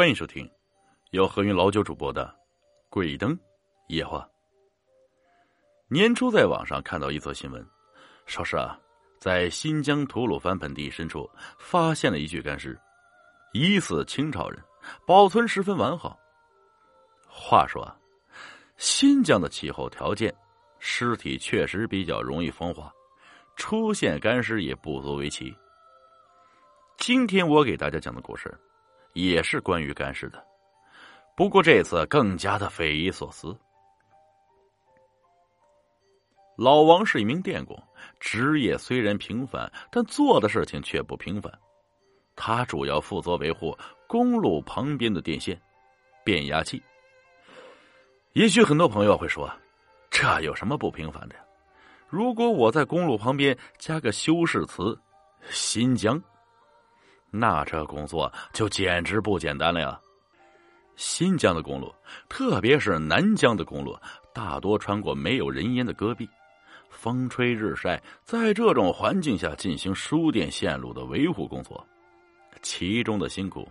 欢迎收听由何云老九主播的《鬼灯夜话》。年初在网上看到一则新闻，说是啊，在新疆吐鲁番盆地深处发现了一具干尸，疑似清朝人，保存十分完好。话说啊，新疆的气候条件，尸体确实比较容易风化，出现干尸也不足为奇。今天我给大家讲的故事。也是关于干尸的，不过这次更加的匪夷所思。老王是一名电工，职业虽然平凡，但做的事情却不平凡。他主要负责维护公路旁边的电线、变压器。也许很多朋友会说，这有什么不平凡的呀？如果我在公路旁边加个修饰词“新疆”。那这工作就简直不简单了呀！新疆的公路，特别是南疆的公路，大多穿过没有人烟的戈壁，风吹日晒，在这种环境下进行输电线路的维护工作，其中的辛苦，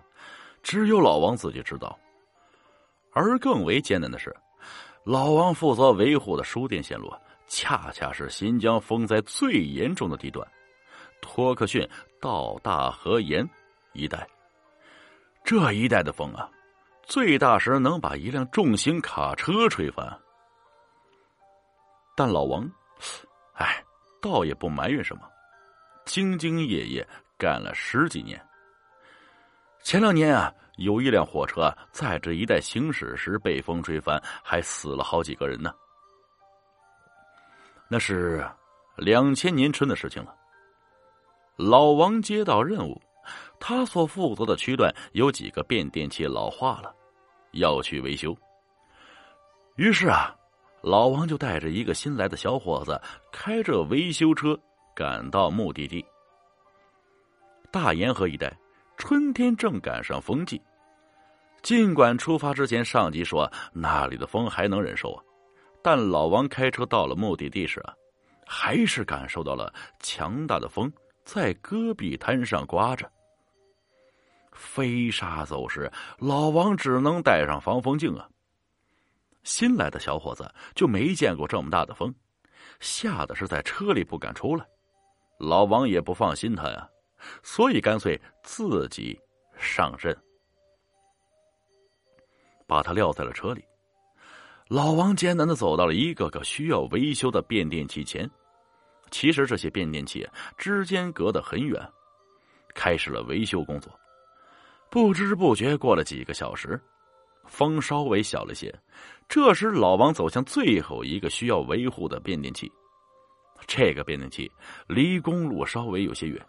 只有老王自己知道。而更为艰难的是，老王负责维护的输电线路，恰恰是新疆风灾最严重的地段。托克逊到大河沿一带，这一带的风啊，最大时能把一辆重型卡车吹翻。但老王，哎，倒也不埋怨什么，兢兢业业干了十几年。前两年啊，有一辆火车在这一带行驶时被风吹翻，还死了好几个人呢。那是两千年春的事情了。老王接到任务，他所负责的区段有几个变电器老化了，要去维修。于是啊，老王就带着一个新来的小伙子，开着维修车赶到目的地——大沿河一带。春天正赶上风季，尽管出发之前上级说那里的风还能忍受啊，但老王开车到了目的地时啊，还是感受到了强大的风。在戈壁滩上刮着，飞沙走石，老王只能戴上防风镜啊。新来的小伙子就没见过这么大的风，吓得是在车里不敢出来。老王也不放心他呀，所以干脆自己上阵，把他撂在了车里。老王艰难的走到了一个个需要维修的变电器前。其实这些变电器之间隔得很远，开始了维修工作。不知不觉过了几个小时，风稍微小了些。这时，老王走向最后一个需要维护的变电器。这个变电器离公路稍微有些远，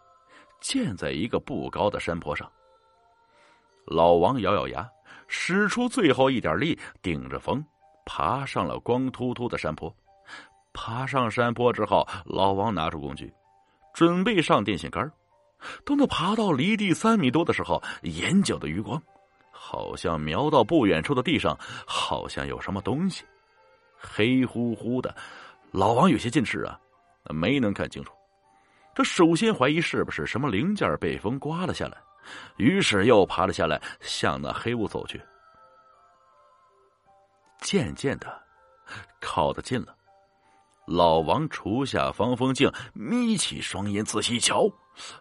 建在一个不高的山坡上。老王咬咬牙，使出最后一点力，顶着风爬上了光秃秃的山坡。爬上山坡之后，老王拿出工具，准备上电线杆。等他爬到离地三米多的时候，眼角的余光好像瞄到不远处的地上，好像有什么东西，黑乎乎的。老王有些近视啊，没能看清楚。他首先怀疑是不是什么零件被风刮了下来，于是又爬了下来，向那黑屋走去。渐渐的，靠得近了。老王除下防风镜，眯起双眼仔细一瞧，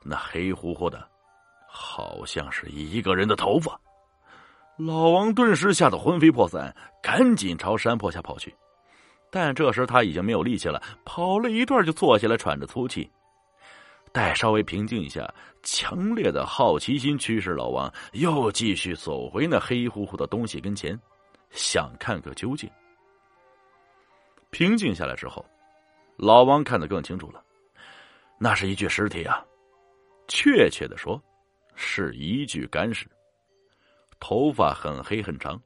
那黑乎乎的，好像是一个人的头发。老王顿时吓得魂飞魄散，赶紧朝山坡下跑去。但这时他已经没有力气了，跑了一段就坐下来喘着粗气。待稍微平静一下，强烈的好奇心驱使老王又继续走回那黑乎乎的东西跟前，想看个究竟。平静下来之后。老王看得更清楚了，那是一具尸体啊，确切的说，是一具干尸，头发很黑很长，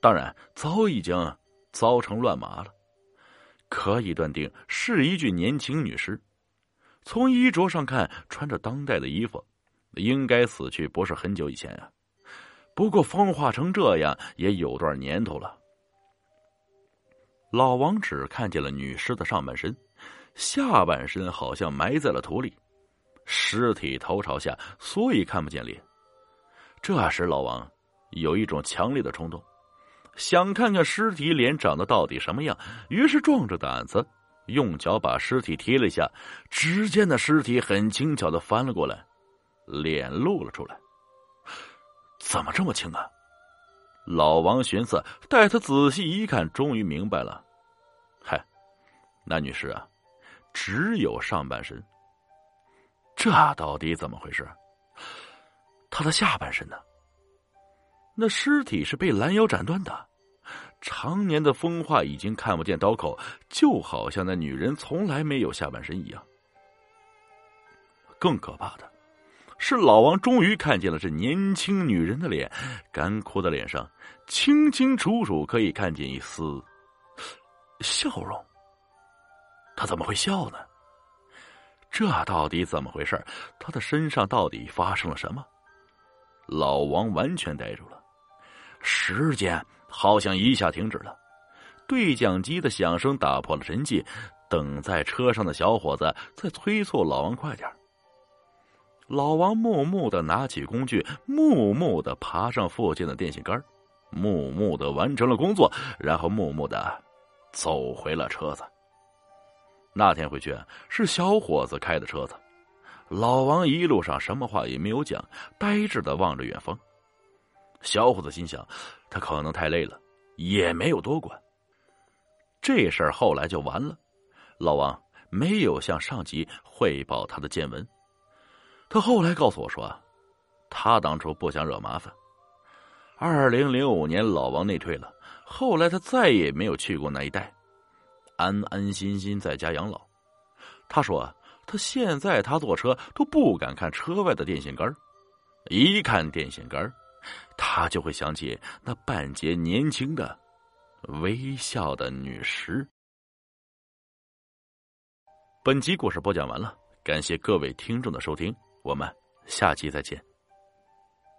当然早已经糟成乱麻了，可以断定是一具年轻女尸。从衣着上看，穿着当代的衣服，应该死去不是很久以前啊。不过风化成这样也有段年头了。老王只看见了女尸的上半身，下半身好像埋在了土里，尸体头朝下，所以看不见脸。这时，老王有一种强烈的冲动，想看看尸体脸长得到底什么样。于是壮着胆子，用脚把尸体踢了一下。只见那尸体很轻巧的翻了过来，脸露了出来。怎么这么轻啊？老王寻思，待他仔细一看，终于明白了。嗨，那女士啊，只有上半身。这到底怎么回事？她的下半身呢？那尸体是被拦腰斩断的，常年的风化已经看不见刀口，就好像那女人从来没有下半身一样。更可怕的是，老王终于看见了这年轻女人的脸，干枯的脸上清清楚楚可以看见一丝笑容。她怎么会笑呢？这到底怎么回事？他的身上到底发生了什么？老王完全呆住了。时间好像一下停止了，对讲机的响声打破了沉寂。等在车上的小伙子在催促老王快点老王木木的拿起工具，木木的爬上附近的电线杆，木木的完成了工作，然后木木的走回了车子。那天回去是小伙子开的车子，老王一路上什么话也没有讲，呆滞的望着远方。小伙子心想，他可能太累了，也没有多管。这事儿后来就完了。老王没有向上级汇报他的见闻。他后来告诉我说，他当初不想惹麻烦。二零零五年，老王内退了，后来他再也没有去过那一带，安安心心在家养老。他说，他现在他坐车都不敢看车外的电线杆一看电线杆他就会想起那半截年轻的、微笑的女尸。本集故事播讲完了，感谢各位听众的收听，我们下期再见。